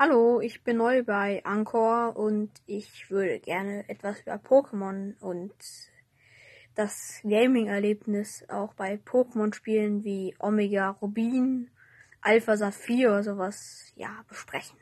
Hallo, ich bin neu bei Anchor und ich würde gerne etwas über Pokémon und das Gaming-Erlebnis auch bei Pokémon-Spielen wie Omega Rubin, Alpha Saphir oder sowas, ja, besprechen.